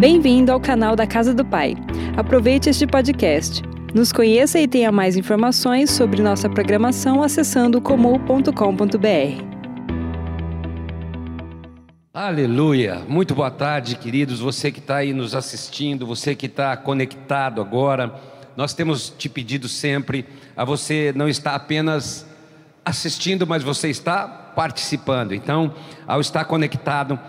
Bem-vindo ao canal da Casa do Pai. Aproveite este podcast. Nos conheça e tenha mais informações sobre nossa programação acessando comum.com.br. Aleluia! Muito boa tarde, queridos. Você que está aí nos assistindo, você que está conectado agora. Nós temos te pedido sempre a você não estar apenas assistindo, mas você está participando. Então, ao estar conectado,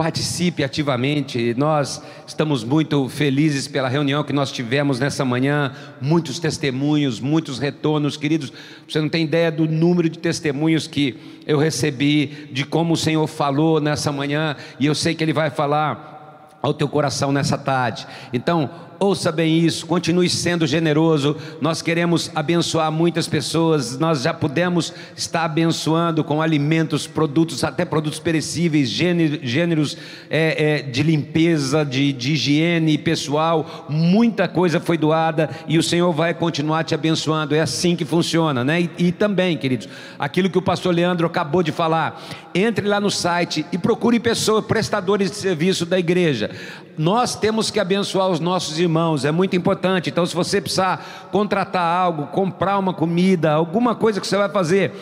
participe ativamente. Nós estamos muito felizes pela reunião que nós tivemos nessa manhã, muitos testemunhos, muitos retornos, queridos. Você não tem ideia do número de testemunhos que eu recebi, de como o Senhor falou nessa manhã, e eu sei que Ele vai falar ao teu coração nessa tarde. Então, ouça bem isso, continue sendo generoso. Nós queremos abençoar muitas pessoas, nós já pudemos estar abençoando com alimentos, produtos, até produtos perecíveis, gêneros é, é, de limpeza, de, de higiene pessoal. Muita coisa foi doada e o Senhor vai continuar te abençoando. É assim que funciona, né? E, e também, queridos, aquilo que o pastor Leandro acabou de falar, entre lá no site e procure pessoas, prestadores de serviço da igreja. Nós temos que abençoar os nossos irmãos, é muito importante. Então, se você precisar contratar algo, comprar uma comida, alguma coisa que você vai fazer,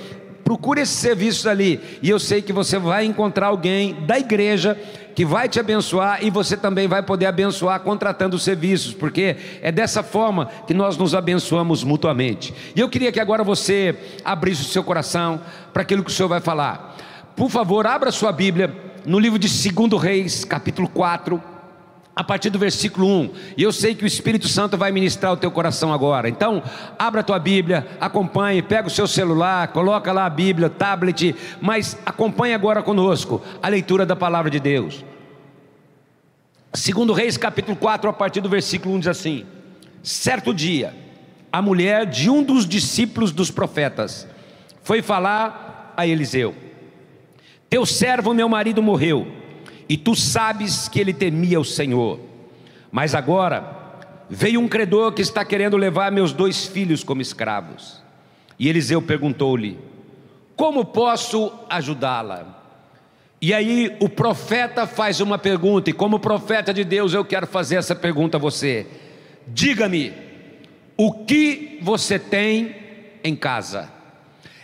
procure esses serviços ali. E eu sei que você vai encontrar alguém da igreja que vai te abençoar e você também vai poder abençoar contratando serviços, porque é dessa forma que nós nos abençoamos mutuamente. E eu queria que agora você abrisse o seu coração para aquilo que o Senhor vai falar. Por favor, abra sua Bíblia no livro de 2 Reis, capítulo 4 a partir do versículo 1. E eu sei que o Espírito Santo vai ministrar o teu coração agora. Então, abra a tua Bíblia, acompanhe, pega o seu celular, coloca lá a Bíblia, tablet, mas acompanhe agora conosco a leitura da palavra de Deus. Segundo Reis, capítulo 4, a partir do versículo 1 diz assim: Certo dia, a mulher de um dos discípulos dos profetas foi falar a Eliseu: Teu servo, meu marido, morreu e tu sabes que ele temia o Senhor. Mas agora veio um credor que está querendo levar meus dois filhos como escravos. E Eliseu perguntou-lhe: Como posso ajudá-la? E aí o profeta faz uma pergunta, e como profeta de Deus eu quero fazer essa pergunta a você. Diga-me, o que você tem em casa?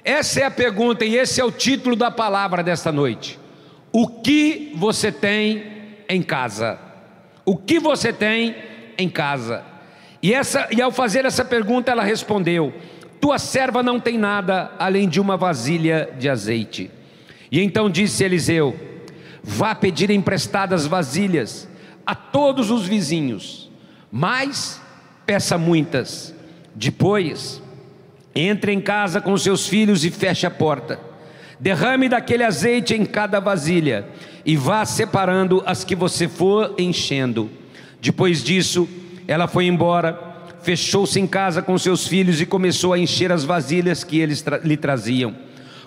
Essa é a pergunta e esse é o título da palavra desta noite. O que você tem em casa? O que você tem em casa? E, essa, e ao fazer essa pergunta, ela respondeu: Tua serva não tem nada além de uma vasilha de azeite. E então disse Eliseu: Vá pedir emprestadas vasilhas a todos os vizinhos, mas peça muitas. Depois, entre em casa com seus filhos e feche a porta Derrame daquele azeite em cada vasilha e vá separando as que você for enchendo. Depois disso, ela foi embora, fechou-se em casa com seus filhos e começou a encher as vasilhas que eles tra lhe traziam.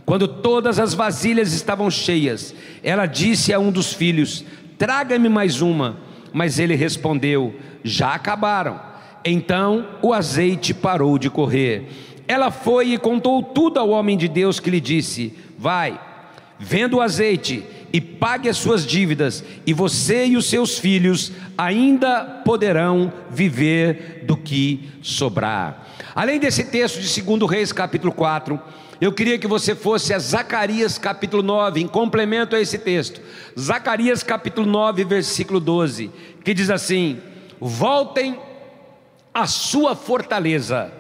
Quando todas as vasilhas estavam cheias, ela disse a um dos filhos: Traga-me mais uma. Mas ele respondeu: Já acabaram. Então o azeite parou de correr. Ela foi e contou tudo ao homem de Deus que lhe disse: Vai, venda o azeite e pague as suas dívidas, e você e os seus filhos ainda poderão viver do que sobrar. Além desse texto de 2 Reis, capítulo 4, eu queria que você fosse a Zacarias capítulo 9, em complemento a esse texto. Zacarias capítulo 9, versículo 12, que diz assim: Voltem à sua fortaleza,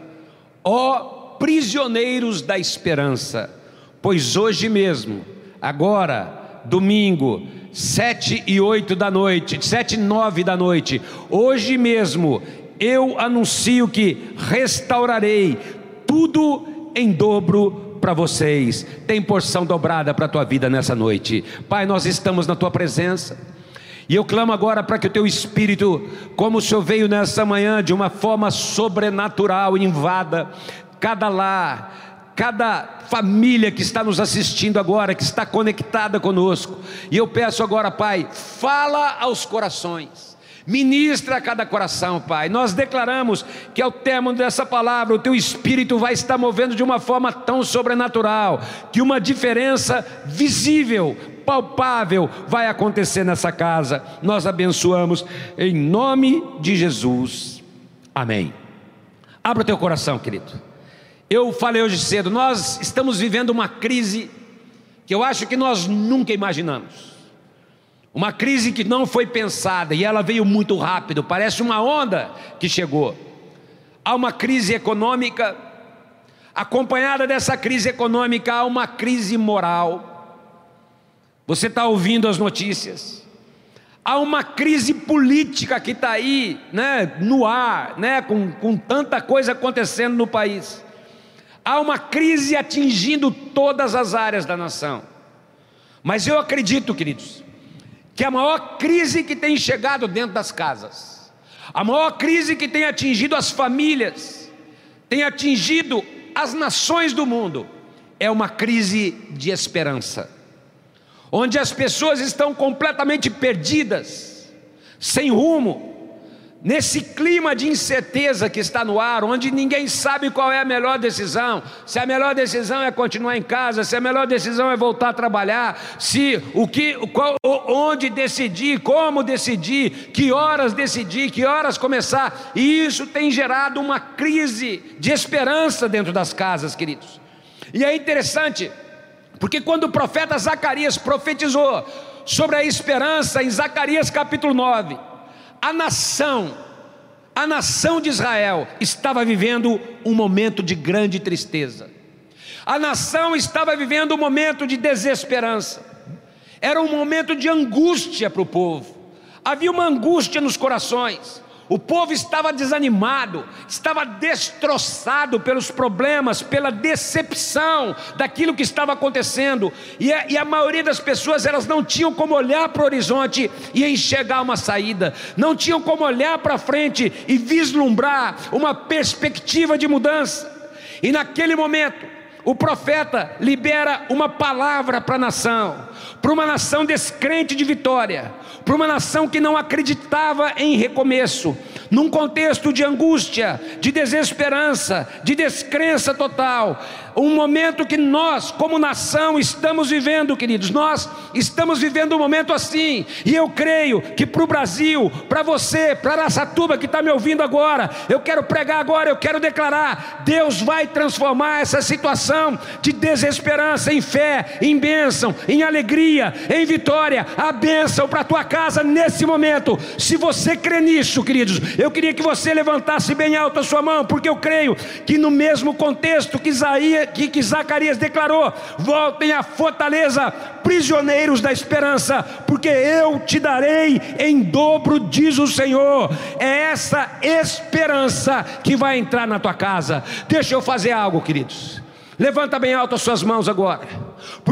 ó prisioneiros da esperança Pois hoje mesmo, agora, domingo, sete e oito da noite, sete e nove da noite, hoje mesmo, eu anuncio que restaurarei tudo em dobro para vocês. Tem porção dobrada para a tua vida nessa noite. Pai, nós estamos na tua presença. E eu clamo agora para que o teu espírito, como o Senhor veio nessa manhã de uma forma sobrenatural, invada cada lar, cada família que está nos assistindo agora, que está conectada conosco. E eu peço agora, Pai, fala aos corações. Ministra a cada coração, Pai. Nós declaramos que ao término dessa palavra, o Teu Espírito vai estar movendo de uma forma tão sobrenatural, que uma diferença visível, palpável vai acontecer nessa casa. Nós abençoamos em nome de Jesus. Amém. Abra o teu coração, querido. Eu falei hoje cedo, nós estamos vivendo uma crise que eu acho que nós nunca imaginamos. Uma crise que não foi pensada e ela veio muito rápido, parece uma onda que chegou. Há uma crise econômica, acompanhada dessa crise econômica, há uma crise moral. Você está ouvindo as notícias. Há uma crise política que está aí, né, no ar, né, com, com tanta coisa acontecendo no país. Há uma crise atingindo todas as áreas da nação. Mas eu acredito, queridos, que a maior crise que tem chegado dentro das casas, a maior crise que tem atingido as famílias, tem atingido as nações do mundo, é uma crise de esperança, onde as pessoas estão completamente perdidas, sem rumo, nesse clima de incerteza que está no ar, onde ninguém sabe qual é a melhor decisão, se a melhor decisão é continuar em casa, se a melhor decisão é voltar a trabalhar, se o que, qual, onde decidir, como decidir, que horas decidir, que horas começar, e isso tem gerado uma crise de esperança dentro das casas, queridos. E é interessante, porque quando o profeta Zacarias profetizou sobre a esperança em Zacarias capítulo 9, a nação, a nação de Israel estava vivendo um momento de grande tristeza. A nação estava vivendo um momento de desesperança. Era um momento de angústia para o povo. Havia uma angústia nos corações. O povo estava desanimado, estava destroçado pelos problemas, pela decepção daquilo que estava acontecendo, e a, e a maioria das pessoas elas não tinham como olhar para o horizonte e enxergar uma saída, não tinham como olhar para frente e vislumbrar uma perspectiva de mudança. E naquele momento, o profeta libera uma palavra para a nação, para uma nação descrente de vitória, para uma nação que não acreditava em recomeço, num contexto de angústia, de desesperança, de descrença total. Um momento que nós, como nação, estamos vivendo, queridos. Nós estamos vivendo um momento assim, e eu creio que para o Brasil, para você, para Araçatuba que está me ouvindo agora, eu quero pregar agora, eu quero declarar: Deus vai transformar essa situação de desesperança em fé, em bênção, em alegria, em vitória. A bênção para a tua casa nesse momento. Se você crê nisso, queridos, eu queria que você levantasse bem alto a sua mão, porque eu creio que no mesmo contexto que, Isaías, que, que Zacarias declarou: voltem à fortaleza, prisioneiros da esperança, porque eu te darei em dobro, diz o Senhor. É essa esperança que vai entrar na tua casa. Deixa eu fazer algo, queridos. Levanta bem alto as suas mãos agora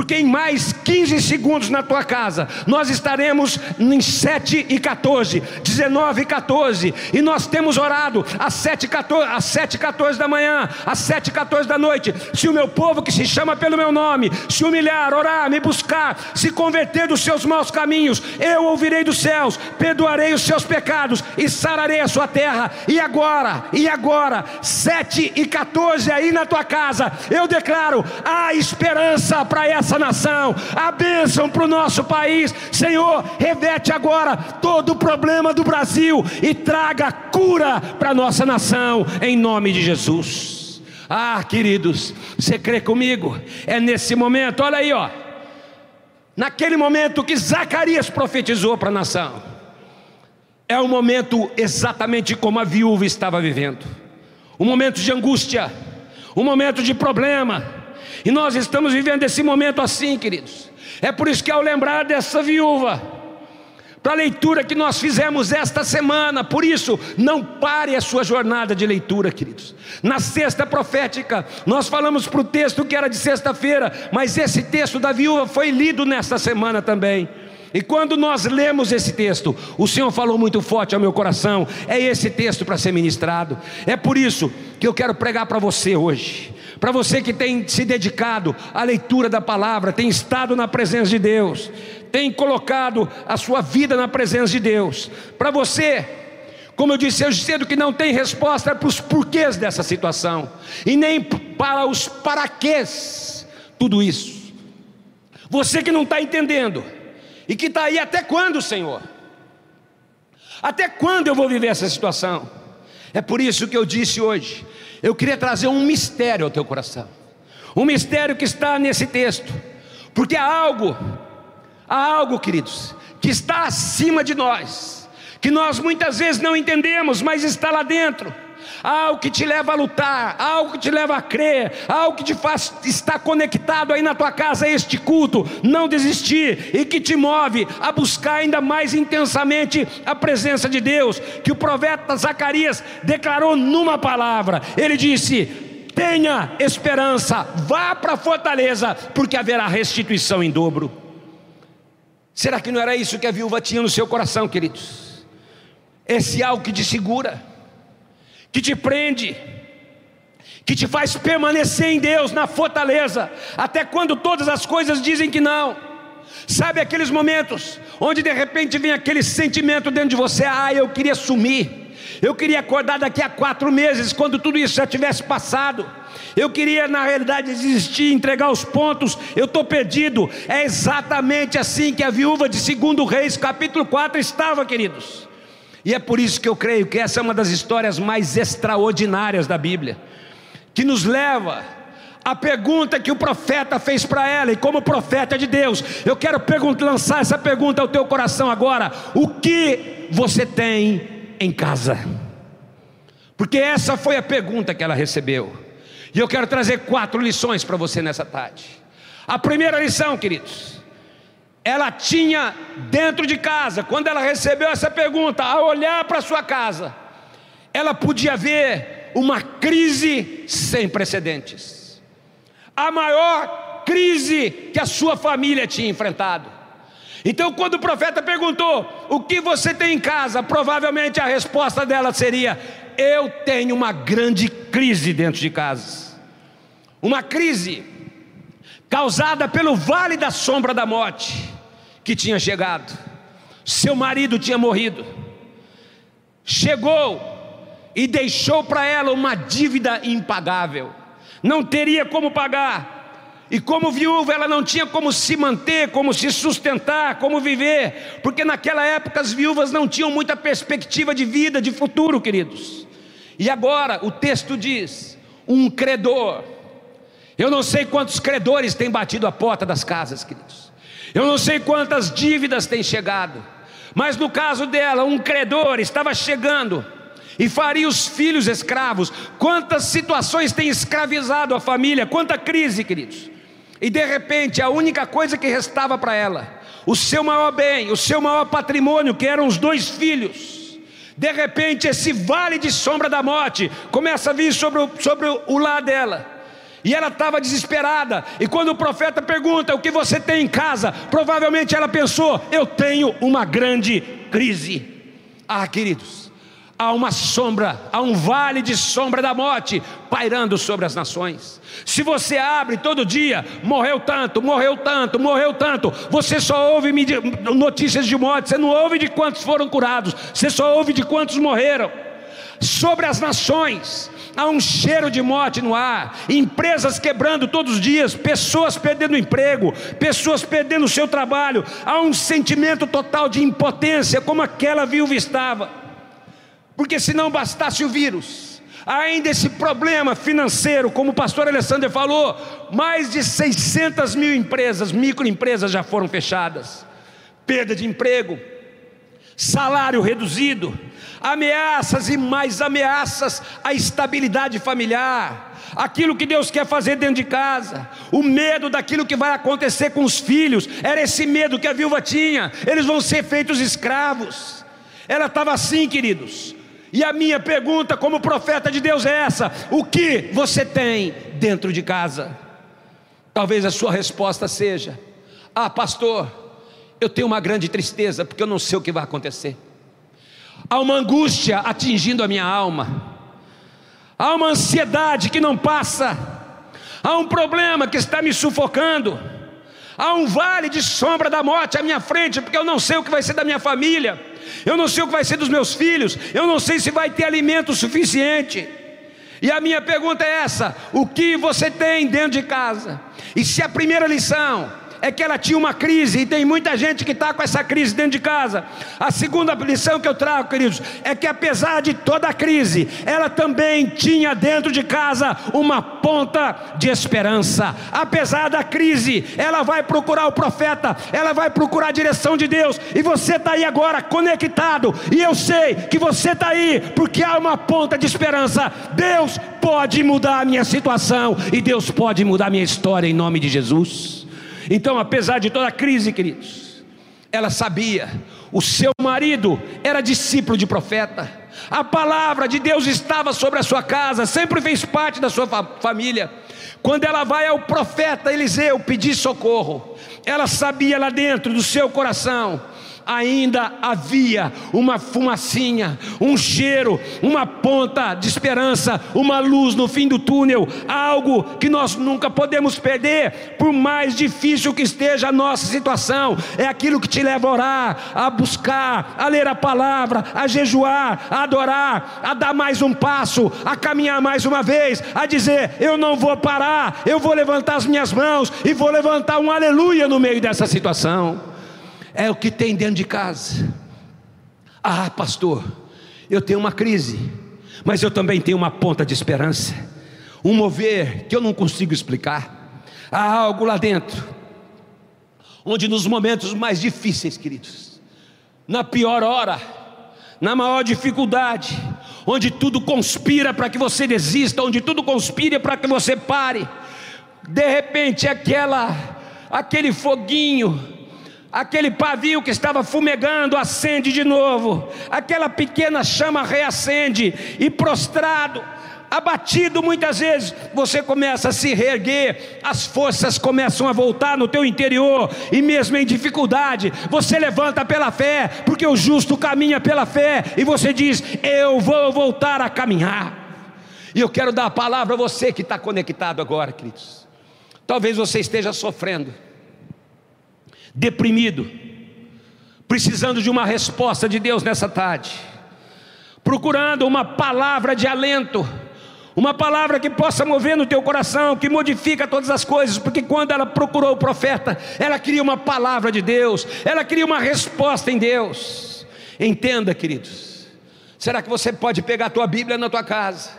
porque em mais 15 segundos na tua casa, nós estaremos em 7 e 14, 19 e 14, e nós temos orado às 7 e 14, às 7 e 14 da manhã, às 7 e 14 da noite. Se o meu povo que se chama pelo meu nome se humilhar, orar, me buscar, se converter dos seus maus caminhos, eu ouvirei dos céus, perdoarei os seus pecados e sararei a sua terra. E agora, e agora, 7 e 14 aí na tua casa, eu declaro a esperança para essa nação, a bênção para o nosso país. Senhor, revete agora todo o problema do Brasil e traga cura para a nossa nação, em nome de Jesus. Ah, queridos, você crê comigo? É nesse momento, olha aí, ó. Naquele momento que Zacarias profetizou para a nação, é o momento exatamente como a viúva estava vivendo um momento de angústia, um momento de problema, e nós estamos vivendo esse momento assim, queridos. É por isso que ao lembrar dessa viúva, para a leitura que nós fizemos esta semana, por isso, não pare a sua jornada de leitura, queridos. Na sexta profética, nós falamos para o texto que era de sexta-feira, mas esse texto da viúva foi lido nesta semana também. E quando nós lemos esse texto, o Senhor falou muito forte ao meu coração, é esse texto para ser ministrado. É por isso que eu quero pregar para você hoje. Para você que tem se dedicado à leitura da palavra, tem estado na presença de Deus, tem colocado a sua vida na presença de Deus. Para você, como eu disse hoje cedo, que não tem resposta para os porquês dessa situação, e nem para os paraquês, tudo isso. Você que não está entendendo, e que está aí até quando, Senhor? Até quando eu vou viver essa situação? É por isso que eu disse hoje, eu queria trazer um mistério ao teu coração, um mistério que está nesse texto, porque há algo, há algo, queridos, que está acima de nós, que nós muitas vezes não entendemos, mas está lá dentro algo que te leva a lutar, algo que te leva a crer, algo que te faz estar conectado aí na tua casa a este culto, não desistir e que te move a buscar ainda mais intensamente a presença de Deus, que o profeta Zacarias declarou numa palavra. Ele disse: tenha esperança, vá para a fortaleza, porque haverá restituição em dobro. Será que não era isso que a viúva tinha no seu coração, queridos? Esse algo que te segura que te prende, que te faz permanecer em Deus, na fortaleza, até quando todas as coisas dizem que não. Sabe aqueles momentos onde de repente vem aquele sentimento dentro de você: ah, eu queria sumir, eu queria acordar daqui a quatro meses, quando tudo isso já tivesse passado. Eu queria, na realidade, desistir, entregar os pontos, eu estou perdido. É exatamente assim que a viúva de 2 Reis, capítulo 4, estava, queridos. E é por isso que eu creio que essa é uma das histórias mais extraordinárias da Bíblia, que nos leva à pergunta que o profeta fez para ela, e como profeta de Deus, eu quero lançar essa pergunta ao teu coração agora: o que você tem em casa? Porque essa foi a pergunta que ela recebeu, e eu quero trazer quatro lições para você nessa tarde. A primeira lição, queridos, ela tinha dentro de casa, quando ela recebeu essa pergunta, ao olhar para sua casa, ela podia ver uma crise sem precedentes, a maior crise que a sua família tinha enfrentado. Então, quando o profeta perguntou: O que você tem em casa? Provavelmente a resposta dela seria: Eu tenho uma grande crise dentro de casa. Uma crise causada pelo vale da sombra da morte que tinha chegado. Seu marido tinha morrido. Chegou e deixou para ela uma dívida impagável. Não teria como pagar. E como viúva, ela não tinha como se manter, como se sustentar, como viver, porque naquela época as viúvas não tinham muita perspectiva de vida, de futuro, queridos. E agora o texto diz: um credor. Eu não sei quantos credores têm batido a porta das casas, queridos. Eu não sei quantas dívidas têm chegado, mas no caso dela, um credor estava chegando e faria os filhos escravos. Quantas situações têm escravizado a família, quanta crise, queridos. E de repente, a única coisa que restava para ela, o seu maior bem, o seu maior patrimônio, que eram os dois filhos. De repente, esse vale de sombra da morte começa a vir sobre o, sobre o lar dela. E ela estava desesperada. E quando o profeta pergunta o que você tem em casa, provavelmente ela pensou: eu tenho uma grande crise. Ah, queridos, há uma sombra, há um vale de sombra da morte pairando sobre as nações. Se você abre todo dia, morreu tanto, morreu tanto, morreu tanto, você só ouve notícias de morte, você não ouve de quantos foram curados, você só ouve de quantos morreram. Sobre as nações, há um cheiro de morte no ar, empresas quebrando todos os dias, pessoas perdendo emprego, pessoas perdendo o seu trabalho, há um sentimento total de impotência, como aquela viúva estava, porque se não bastasse o vírus, ainda esse problema financeiro, como o pastor Alessandro falou, mais de 600 mil empresas, microempresas já foram fechadas, perda de emprego, salário reduzido, ameaças e mais ameaças à estabilidade familiar, aquilo que Deus quer fazer dentro de casa, o medo daquilo que vai acontecer com os filhos, era esse medo que a viúva tinha, eles vão ser feitos escravos. Ela estava assim, queridos. E a minha pergunta, como profeta de Deus, é essa: o que você tem dentro de casa? Talvez a sua resposta seja: Ah, pastor, eu tenho uma grande tristeza, porque eu não sei o que vai acontecer. Há uma angústia atingindo a minha alma, há uma ansiedade que não passa, há um problema que está me sufocando, há um vale de sombra da morte à minha frente, porque eu não sei o que vai ser da minha família, eu não sei o que vai ser dos meus filhos, eu não sei se vai ter alimento suficiente. E a minha pergunta é essa: o que você tem dentro de casa? E se a primeira lição é que ela tinha uma crise, e tem muita gente que está com essa crise dentro de casa. A segunda lição que eu trago, queridos, é que apesar de toda a crise, ela também tinha dentro de casa uma ponta de esperança. Apesar da crise, ela vai procurar o profeta, ela vai procurar a direção de Deus, e você está aí agora conectado, e eu sei que você está aí porque há uma ponta de esperança. Deus pode mudar a minha situação, e Deus pode mudar a minha história em nome de Jesus. Então, apesar de toda a crise, queridos, ela sabia, o seu marido era discípulo de profeta, a palavra de Deus estava sobre a sua casa, sempre fez parte da sua família. Quando ela vai ao profeta Eliseu pedir socorro, ela sabia lá dentro do seu coração ainda havia uma fumacinha, um cheiro, uma ponta de esperança, uma luz no fim do túnel, algo que nós nunca podemos perder, por mais difícil que esteja a nossa situação, é aquilo que te leva a orar, a buscar, a ler a palavra, a jejuar, a adorar, a dar mais um passo, a caminhar mais uma vez, a dizer: Eu não vou parar, eu vou levantar as minhas mãos e vou levantar um aleluia no meio dessa situação é o que tem dentro de casa. Ah, pastor, eu tenho uma crise, mas eu também tenho uma ponta de esperança, um mover que eu não consigo explicar. Há algo lá dentro, onde nos momentos mais difíceis, queridos, na pior hora, na maior dificuldade, onde tudo conspira para que você desista, onde tudo conspira para que você pare, de repente aquela, aquele foguinho, aquele pavio que estava fumegando acende de novo, aquela pequena chama reacende, e prostrado, abatido muitas vezes, você começa a se reerguer, as forças começam a voltar no teu interior, e mesmo em dificuldade, você levanta pela fé, porque o justo caminha pela fé, e você diz: Eu vou voltar a caminhar. E eu quero dar a palavra a você que está conectado agora, queridos. Talvez você esteja sofrendo deprimido, precisando de uma resposta de Deus nessa tarde, procurando uma palavra de alento, uma palavra que possa mover no teu coração, que modifica todas as coisas, porque quando ela procurou o profeta, ela queria uma palavra de Deus, ela queria uma resposta em Deus. Entenda, queridos. Será que você pode pegar a tua Bíblia na tua casa?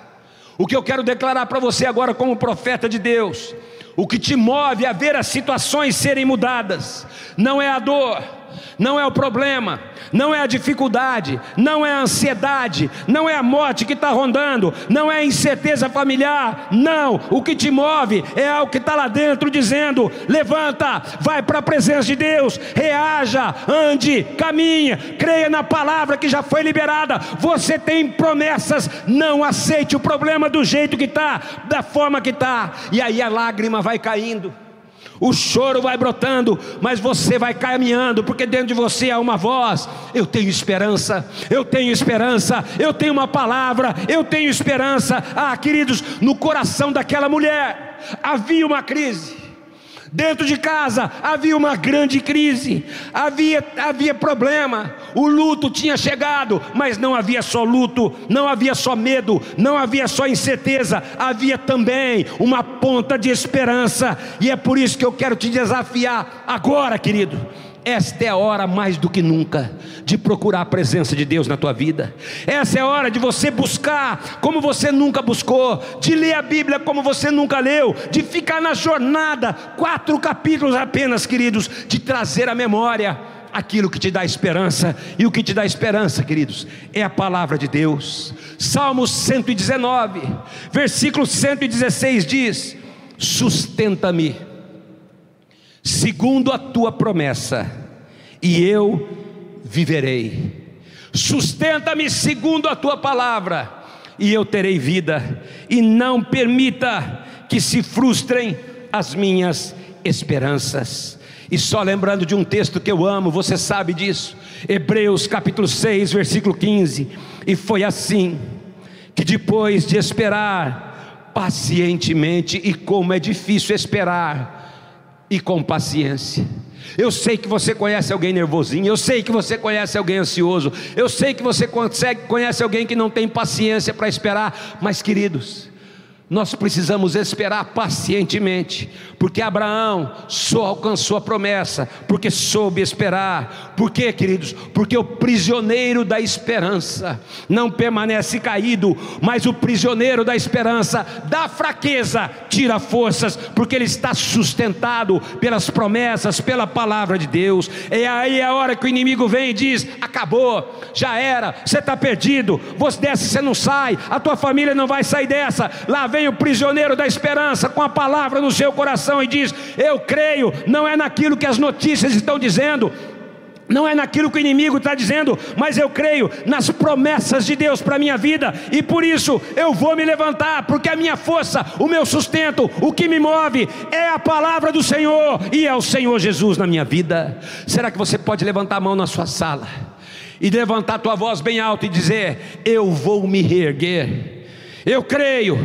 O que eu quero declarar para você agora como profeta de Deus, o que te move a ver as situações serem mudadas não é a dor, não é o problema, não é a dificuldade, não é a ansiedade, não é a morte que está rondando, não é a incerteza familiar, não, o que te move é algo que está lá dentro dizendo: levanta, vai para a presença de Deus, reaja, ande, caminha, creia na palavra que já foi liberada. Você tem promessas, não aceite o problema do jeito que está, da forma que está, e aí a lágrima vai caindo o choro vai brotando, mas você vai caminhando, porque dentro de você há uma voz. Eu tenho esperança, eu tenho esperança, eu tenho uma palavra, eu tenho esperança. Ah, queridos, no coração daquela mulher havia uma crise. Dentro de casa havia uma grande crise, havia, havia problema, o luto tinha chegado, mas não havia só luto, não havia só medo, não havia só incerteza, havia também uma ponta de esperança, e é por isso que eu quero te desafiar agora, querido esta é a hora mais do que nunca de procurar a presença de Deus na tua vida. Essa é a hora de você buscar como você nunca buscou, de ler a Bíblia como você nunca leu, de ficar na jornada, quatro capítulos apenas, queridos, de trazer a memória aquilo que te dá esperança, e o que te dá esperança, queridos, é a palavra de Deus. Salmos 119, versículo 116 diz: Sustenta-me segundo a tua promessa, e eu viverei. Sustenta-me segundo a tua palavra, e eu terei vida, e não permita que se frustrem as minhas esperanças. E só lembrando de um texto que eu amo, você sabe disso, Hebreus capítulo 6, versículo 15. E foi assim que depois de esperar pacientemente, e como é difícil esperar, e com paciência. Eu sei que você conhece alguém nervosinho, eu sei que você conhece alguém ansioso, eu sei que você consegue, conhece alguém que não tem paciência para esperar, mas queridos, Nós precisamos esperar pacientemente, porque Abraão só alcançou a promessa, porque soube esperar. Por quê, queridos? Porque o prisioneiro da esperança não permanece caído, mas o prisioneiro da esperança, da fraqueza, tira forças, porque ele está sustentado pelas promessas, pela palavra de Deus. E aí é a hora que o inimigo vem e diz: acabou, já era, você está perdido, você desce, você não sai, a tua família não vai sair dessa. Lá vem o prisioneiro da esperança com a palavra no seu coração e diz: Eu creio, não é naquilo que as notícias estão dizendo, não é naquilo que o inimigo está dizendo, mas eu creio nas promessas de Deus para a minha vida, e por isso eu vou me levantar, porque a minha força, o meu sustento, o que me move é a palavra do Senhor, e é o Senhor Jesus na minha vida. Será que você pode levantar a mão na sua sala e levantar a tua voz bem alto e dizer: Eu vou me reerguer? Eu creio,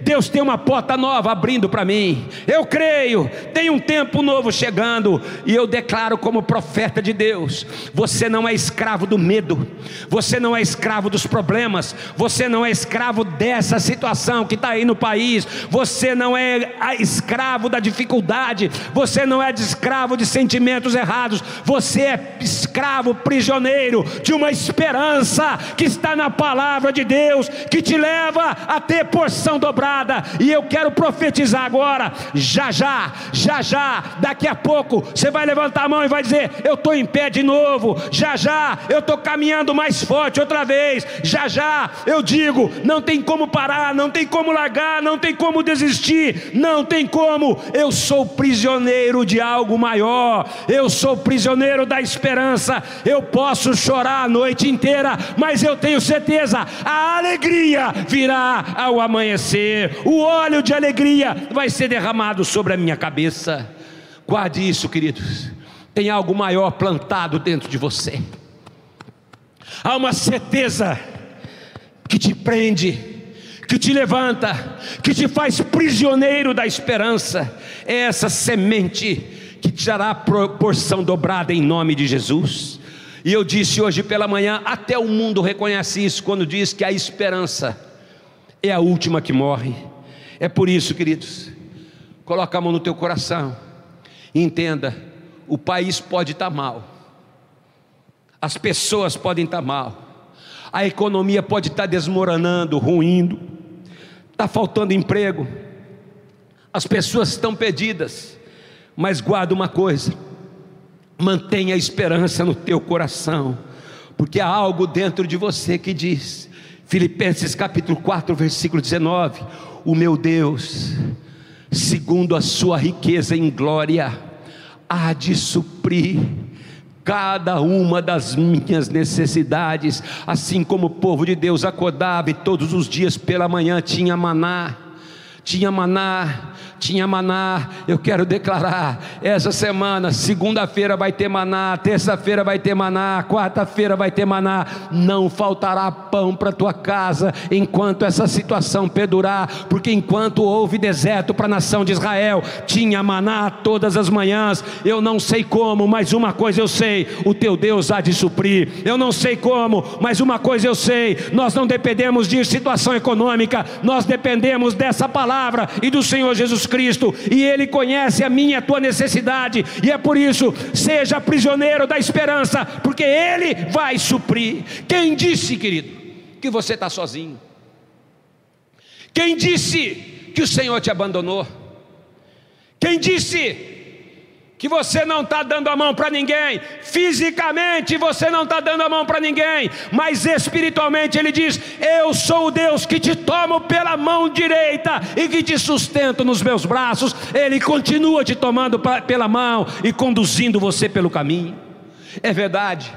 Deus tem uma porta nova abrindo para mim. Eu creio, tem um tempo novo chegando. E eu declaro, como profeta de Deus: você não é escravo do medo, você não é escravo dos problemas, você não é escravo dessa situação que está aí no país, você não é escravo da dificuldade, você não é escravo de sentimentos errados, você é escravo, prisioneiro de uma esperança que está na palavra de Deus, que te leva a ter porção dobrada. E eu quero profetizar agora, já já, já já, daqui a pouco você vai levantar a mão e vai dizer: Eu estou em pé de novo. Já já, eu estou caminhando mais forte outra vez. Já já, eu digo: Não tem como parar, não tem como largar, não tem como desistir, não tem como. Eu sou prisioneiro de algo maior. Eu sou prisioneiro da esperança. Eu posso chorar a noite inteira, mas eu tenho certeza, a alegria virá ao amanhecer, o óleo de alegria vai ser derramado sobre a minha cabeça. Guarde isso, queridos. Tem algo maior plantado dentro de você. Há uma certeza que te prende, que te levanta, que te faz prisioneiro da esperança. É essa semente que te dará porção dobrada em nome de Jesus. E eu disse hoje pela manhã, até o mundo reconhece isso quando diz que a esperança é a última que morre. É por isso, queridos, coloca a mão no teu coração e entenda: o país pode estar mal, as pessoas podem estar mal, a economia pode estar desmoronando, ruindo, está faltando emprego, as pessoas estão perdidas, mas guarda uma coisa: mantenha a esperança no teu coração, porque há algo dentro de você que diz: Filipenses capítulo 4, versículo 19: O meu Deus, segundo a sua riqueza em glória, há de suprir cada uma das minhas necessidades, assim como o povo de Deus acordava e todos os dias pela manhã tinha maná, tinha maná, tinha maná. Eu quero declarar: essa semana, segunda-feira vai ter maná, terça-feira vai ter maná, quarta-feira vai ter maná. Não faltará pão para tua casa enquanto essa situação perdurar, porque enquanto houve deserto para a nação de Israel, tinha maná todas as manhãs. Eu não sei como, mas uma coisa eu sei: o teu Deus há de suprir. Eu não sei como, mas uma coisa eu sei: nós não dependemos de situação econômica, nós dependemos dessa palavra e do Senhor Jesus Cristo. Cristo e Ele conhece a minha e a tua necessidade, e é por isso, seja prisioneiro da esperança, porque Ele vai suprir. Quem disse, querido, que você está sozinho? Quem disse que o Senhor te abandonou? Quem disse que você não está dando a mão para ninguém, fisicamente você não está dando a mão para ninguém, mas espiritualmente Ele diz: Eu sou o Deus que te tomo pela mão direita e que te sustento nos meus braços. Ele continua te tomando pra, pela mão e conduzindo você pelo caminho. É verdade,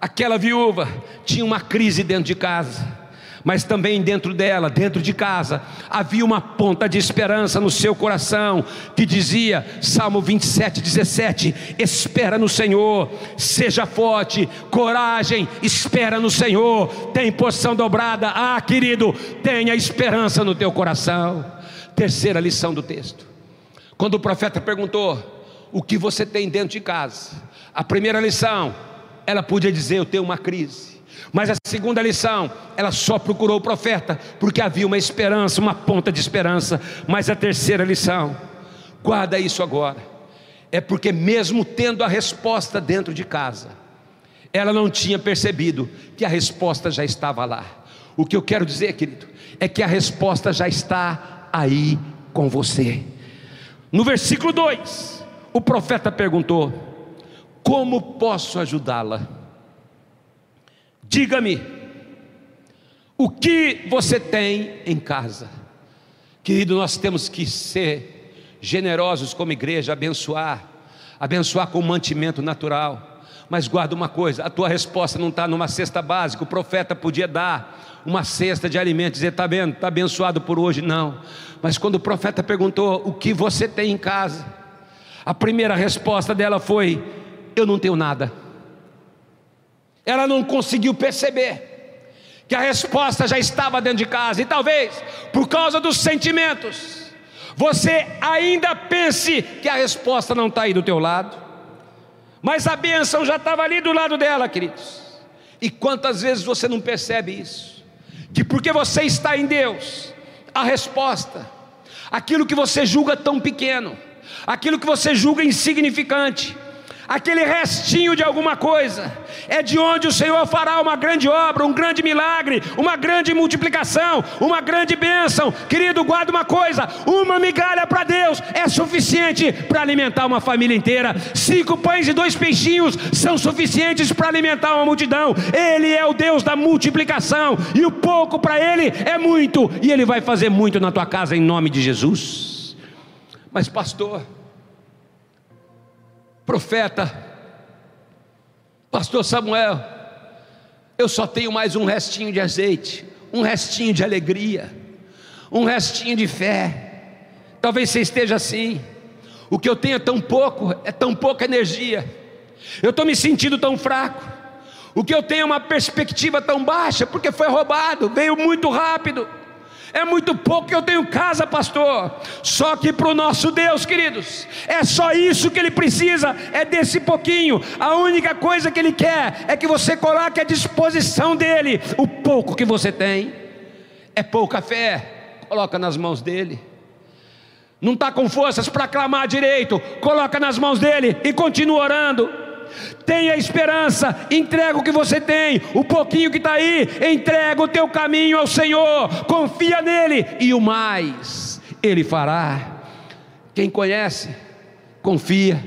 aquela viúva tinha uma crise dentro de casa mas também dentro dela, dentro de casa, havia uma ponta de esperança no seu coração, que dizia, Salmo 27, 17: Espera no Senhor, seja forte, coragem, espera no Senhor, tem porção dobrada, ah, querido, tenha esperança no teu coração. Terceira lição do texto, quando o profeta perguntou: O que você tem dentro de casa? A primeira lição, ela podia dizer: Eu tenho uma crise. Mas a segunda lição, ela só procurou o profeta porque havia uma esperança, uma ponta de esperança. Mas a terceira lição, guarda isso agora, é porque mesmo tendo a resposta dentro de casa, ela não tinha percebido que a resposta já estava lá. O que eu quero dizer, querido, é que a resposta já está aí com você. No versículo 2, o profeta perguntou: Como posso ajudá-la? Diga-me, o que você tem em casa? Querido, nós temos que ser generosos como igreja, abençoar, abençoar com mantimento natural. Mas guarda uma coisa: a tua resposta não está numa cesta básica. O profeta podia dar uma cesta de alimentos, dizer, está vendo, está abençoado por hoje. Não. Mas quando o profeta perguntou o que você tem em casa, a primeira resposta dela foi: Eu não tenho nada. Ela não conseguiu perceber que a resposta já estava dentro de casa, e talvez por causa dos sentimentos, você ainda pense que a resposta não está aí do teu lado, mas a bênção já estava ali do lado dela, queridos. E quantas vezes você não percebe isso? Que porque você está em Deus, a resposta, aquilo que você julga tão pequeno, aquilo que você julga insignificante, aquele restinho de alguma coisa, é de onde o Senhor fará uma grande obra, um grande milagre, uma grande multiplicação, uma grande bênção. Querido, guarda uma coisa: uma migalha para Deus é suficiente para alimentar uma família inteira. Cinco pães e dois peixinhos são suficientes para alimentar uma multidão. Ele é o Deus da multiplicação, e o pouco para Ele é muito, e Ele vai fazer muito na tua casa em nome de Jesus. Mas, pastor, profeta, Pastor Samuel, eu só tenho mais um restinho de azeite, um restinho de alegria, um restinho de fé. Talvez você esteja assim. O que eu tenho é tão pouco, é tão pouca energia. Eu estou me sentindo tão fraco. O que eu tenho é uma perspectiva tão baixa, porque foi roubado, veio muito rápido. É muito pouco que eu tenho casa, pastor. Só que para o nosso Deus, queridos, é só isso que Ele precisa, é desse pouquinho. A única coisa que Ele quer é que você coloque à disposição dEle o pouco que você tem. É pouca fé, coloca nas mãos dEle. Não está com forças para clamar direito, coloca nas mãos dEle e continua orando. Tenha esperança, entrega o que você tem, o pouquinho que está aí, entrega o teu caminho ao Senhor, confia nele e o mais Ele fará. Quem conhece, confia,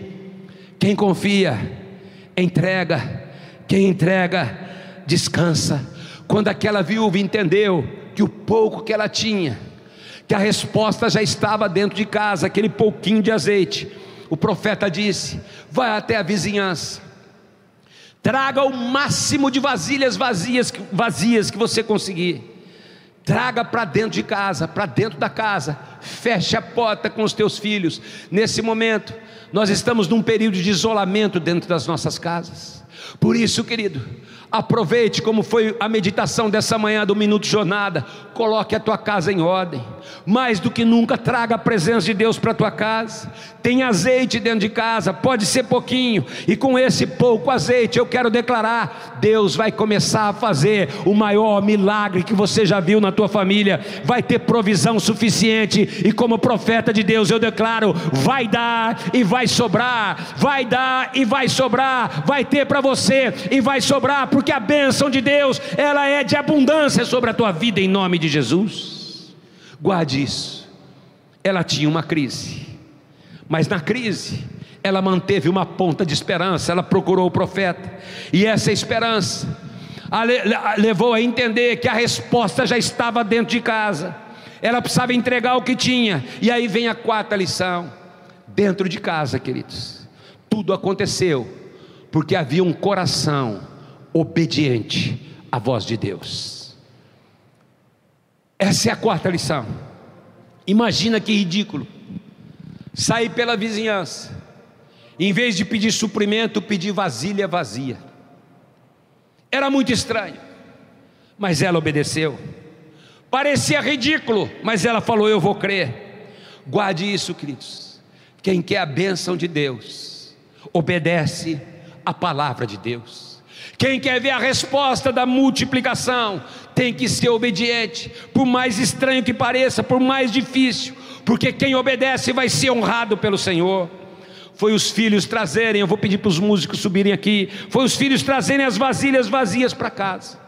quem confia, entrega, quem entrega, descansa. Quando aquela viúva entendeu que o pouco que ela tinha, que a resposta já estava dentro de casa, aquele pouquinho de azeite, o profeta disse: Vai até a vizinhança, traga o máximo de vasilhas vazias, vazias que você conseguir. Traga para dentro de casa, para dentro da casa, feche a porta com os teus filhos. Nesse momento, nós estamos num período de isolamento dentro das nossas casas. Por isso, querido, Aproveite como foi a meditação dessa manhã do Minuto Jornada. Coloque a tua casa em ordem. Mais do que nunca, traga a presença de Deus para a tua casa. Tem azeite dentro de casa, pode ser pouquinho. E com esse pouco azeite, eu quero declarar: Deus vai começar a fazer o maior milagre que você já viu na tua família. Vai ter provisão suficiente. E como profeta de Deus, eu declaro: vai dar e vai sobrar. Vai dar e vai sobrar. Vai ter para você e vai sobrar porque a bênção de Deus, ela é de abundância sobre a tua vida em nome de Jesus. Guarde isso. Ela tinha uma crise, mas na crise, ela manteve uma ponta de esperança, ela procurou o profeta, e essa esperança a levou a entender que a resposta já estava dentro de casa, ela precisava entregar o que tinha, e aí vem a quarta lição: dentro de casa, queridos, tudo aconteceu porque havia um coração obediente à voz de Deus. Essa é a quarta lição. Imagina que ridículo. Sair pela vizinhança, em vez de pedir suprimento, pedir vasilha vazia. Era muito estranho, mas ela obedeceu. Parecia ridículo, mas ela falou: Eu vou crer. Guarde isso, queridos. Quem quer a bênção de Deus, obedece a palavra de Deus. Quem quer ver a resposta da multiplicação tem que ser obediente, por mais estranho que pareça, por mais difícil, porque quem obedece vai ser honrado pelo Senhor. Foi os filhos trazerem, eu vou pedir para os músicos subirem aqui. Foi os filhos trazerem as vasilhas vazias para casa.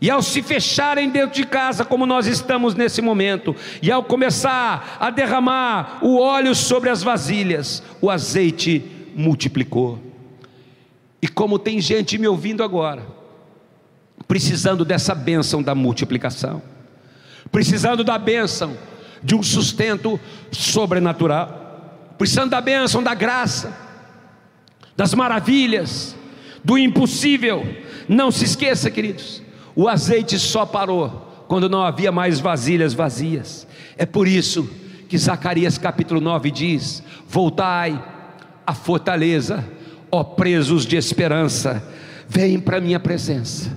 E ao se fecharem dentro de casa, como nós estamos nesse momento, e ao começar a derramar o óleo sobre as vasilhas, o azeite multiplicou. E como tem gente me ouvindo agora, precisando dessa bênção da multiplicação, precisando da bênção de um sustento sobrenatural, precisando da bênção da graça, das maravilhas, do impossível. Não se esqueça, queridos, o azeite só parou quando não havia mais vasilhas vazias. É por isso que Zacarias capítulo 9 diz: Voltai à fortaleza, ó presos de esperança, vem para a minha presença,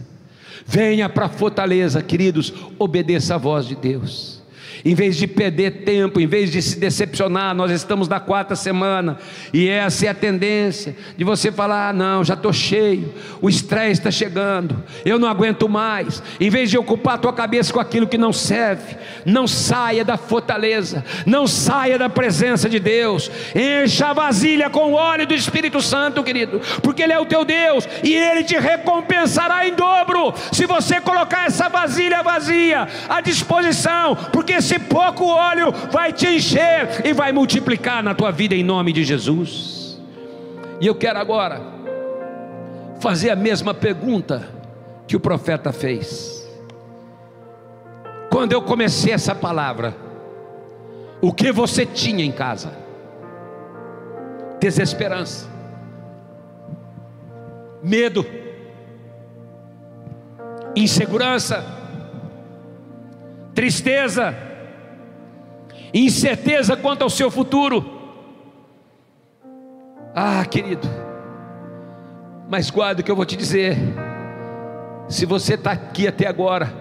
venha para a fortaleza, queridos, obedeça a voz de Deus. Em vez de perder tempo, em vez de se decepcionar, nós estamos na quarta semana e essa é a tendência de você falar: ah, não, já estou cheio, o estresse está chegando, eu não aguento mais. Em vez de ocupar a tua cabeça com aquilo que não serve, não saia da fortaleza, não saia da presença de Deus, encha a vasilha com o óleo do Espírito Santo, querido, porque Ele é o teu Deus e Ele te recompensará em dobro se você colocar essa vasilha vazia à disposição, porque esse pouco óleo vai te encher e vai multiplicar na tua vida em nome de Jesus. E eu quero agora fazer a mesma pergunta que o profeta fez. Quando eu comecei essa palavra, o que você tinha em casa? Desesperança, medo, insegurança, tristeza, incerteza quanto ao seu futuro. Ah, querido, mas guarda o que eu vou te dizer. Se você está aqui até agora,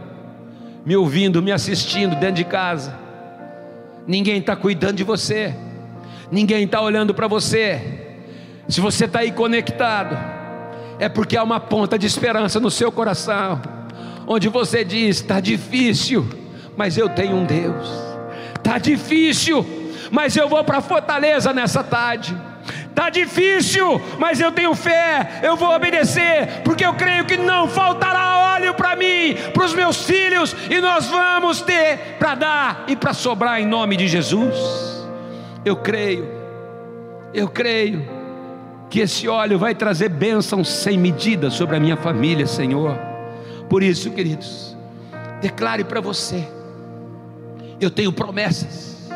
me ouvindo, me assistindo dentro de casa, ninguém está cuidando de você, ninguém está olhando para você. Se você está aí conectado, é porque há uma ponta de esperança no seu coração, onde você diz: está difícil, mas eu tenho um Deus Tá difícil, mas eu vou para Fortaleza nessa tarde. Tá difícil, mas eu tenho fé, eu vou obedecer, porque eu creio que não faltará óleo para mim, para os meus filhos, e nós vamos ter para dar e para sobrar em nome de Jesus. Eu creio, eu creio que esse óleo vai trazer bênçãos sem medida sobre a minha família, Senhor. Por isso, queridos, declare para você eu tenho promessas.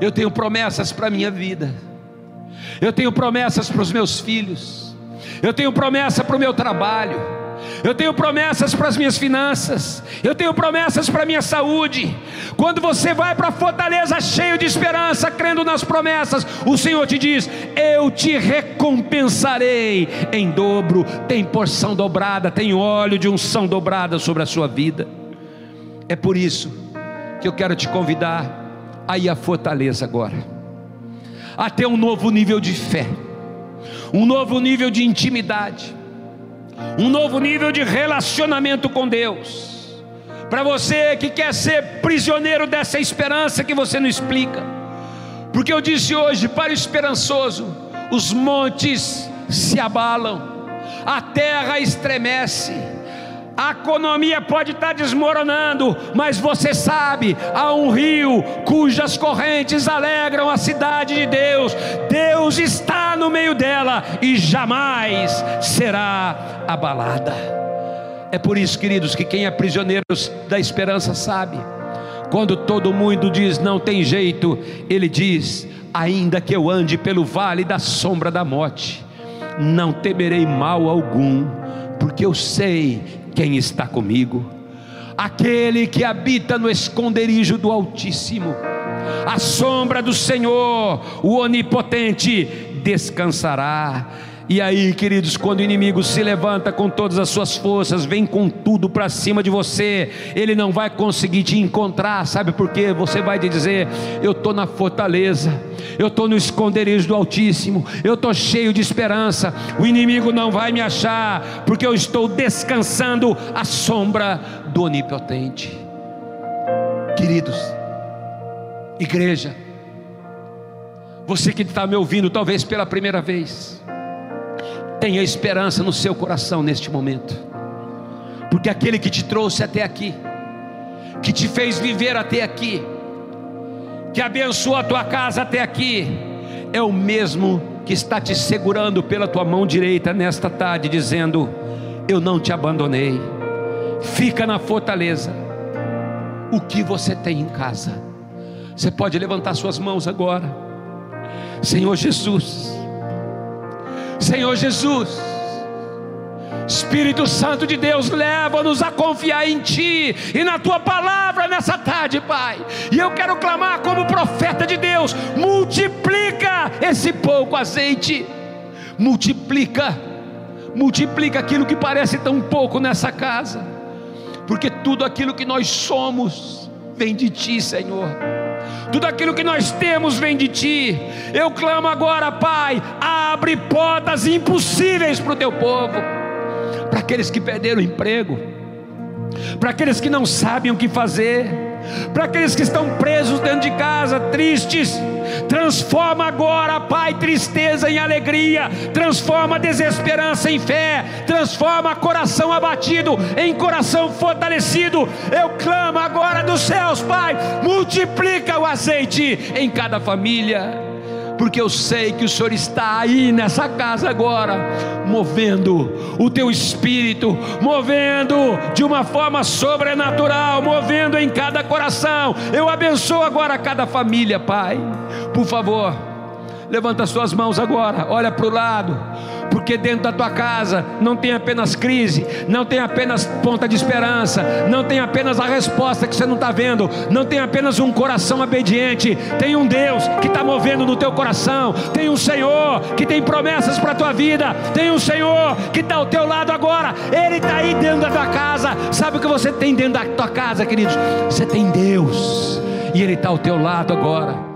Eu tenho promessas para a minha vida. Eu tenho promessas para os meus filhos. Eu tenho promessa para o meu trabalho. Eu tenho promessas para as minhas finanças. Eu tenho promessas para a minha saúde. Quando você vai para a fortaleza cheio de esperança, crendo nas promessas, o Senhor te diz: Eu te recompensarei em dobro. Tem porção dobrada, tem óleo de unção dobrada sobre a sua vida. É por isso que eu quero te convidar a ir à fortaleza agora, a ter um novo nível de fé, um novo nível de intimidade, um novo nível de relacionamento com Deus. Para você que quer ser prisioneiro dessa esperança que você não explica, porque eu disse hoje para o esperançoso: os montes se abalam, a terra estremece, a economia pode estar desmoronando, mas você sabe, há um rio cujas correntes alegram a cidade de Deus. Deus está no meio dela e jamais será abalada. É por isso, queridos, que quem é prisioneiro da esperança sabe. Quando todo mundo diz não tem jeito, ele diz: ainda que eu ande pelo vale da sombra da morte, não temerei mal algum, porque eu sei quem está comigo, aquele que habita no esconderijo do Altíssimo, a sombra do Senhor, o Onipotente, descansará. E aí, queridos, quando o inimigo se levanta com todas as suas forças, vem com tudo para cima de você, ele não vai conseguir te encontrar, sabe por quê? Você vai te dizer: Eu estou na fortaleza, eu estou no esconderijo do Altíssimo, eu estou cheio de esperança, o inimigo não vai me achar, porque eu estou descansando à sombra do Onipotente. Queridos, igreja, você que está me ouvindo, talvez pela primeira vez, Tenha esperança no seu coração neste momento, porque aquele que te trouxe até aqui, que te fez viver até aqui, que abençoou a tua casa até aqui, é o mesmo que está te segurando pela tua mão direita nesta tarde, dizendo: Eu não te abandonei, fica na fortaleza. O que você tem em casa? Você pode levantar suas mãos agora, Senhor Jesus Senhor Jesus. Espírito Santo de Deus, leva-nos a confiar em Ti e na Tua palavra nessa tarde, Pai. E eu quero clamar como profeta de Deus: multiplica esse pouco azeite, multiplica, multiplica aquilo que parece tão pouco nessa casa, porque tudo aquilo que nós somos vem de Ti, Senhor tudo aquilo que nós temos vem de ti. Eu clamo agora, Pai, abre portas impossíveis para o teu povo, para aqueles que perderam o emprego, para aqueles que não sabem o que fazer, para aqueles que estão presos dentro de casa, tristes Transforma agora, Pai, tristeza em alegria, transforma desesperança em fé, transforma coração abatido em coração fortalecido. Eu clamo agora dos céus, Pai, multiplica o azeite em cada família porque eu sei que o Senhor está aí nessa casa agora, movendo o teu espírito, movendo de uma forma sobrenatural, movendo em cada coração. Eu abençoo agora cada família, Pai. Por favor, levanta as suas mãos agora, olha para o lado porque dentro da tua casa não tem apenas crise, não tem apenas ponta de esperança, não tem apenas a resposta que você não está vendo, não tem apenas um coração obediente, tem um Deus que está movendo no teu coração, tem um Senhor que tem promessas para a tua vida, tem um Senhor que está ao teu lado agora, Ele está aí dentro da tua casa. Sabe o que você tem dentro da tua casa, queridos? Você tem Deus, e Ele está ao teu lado agora.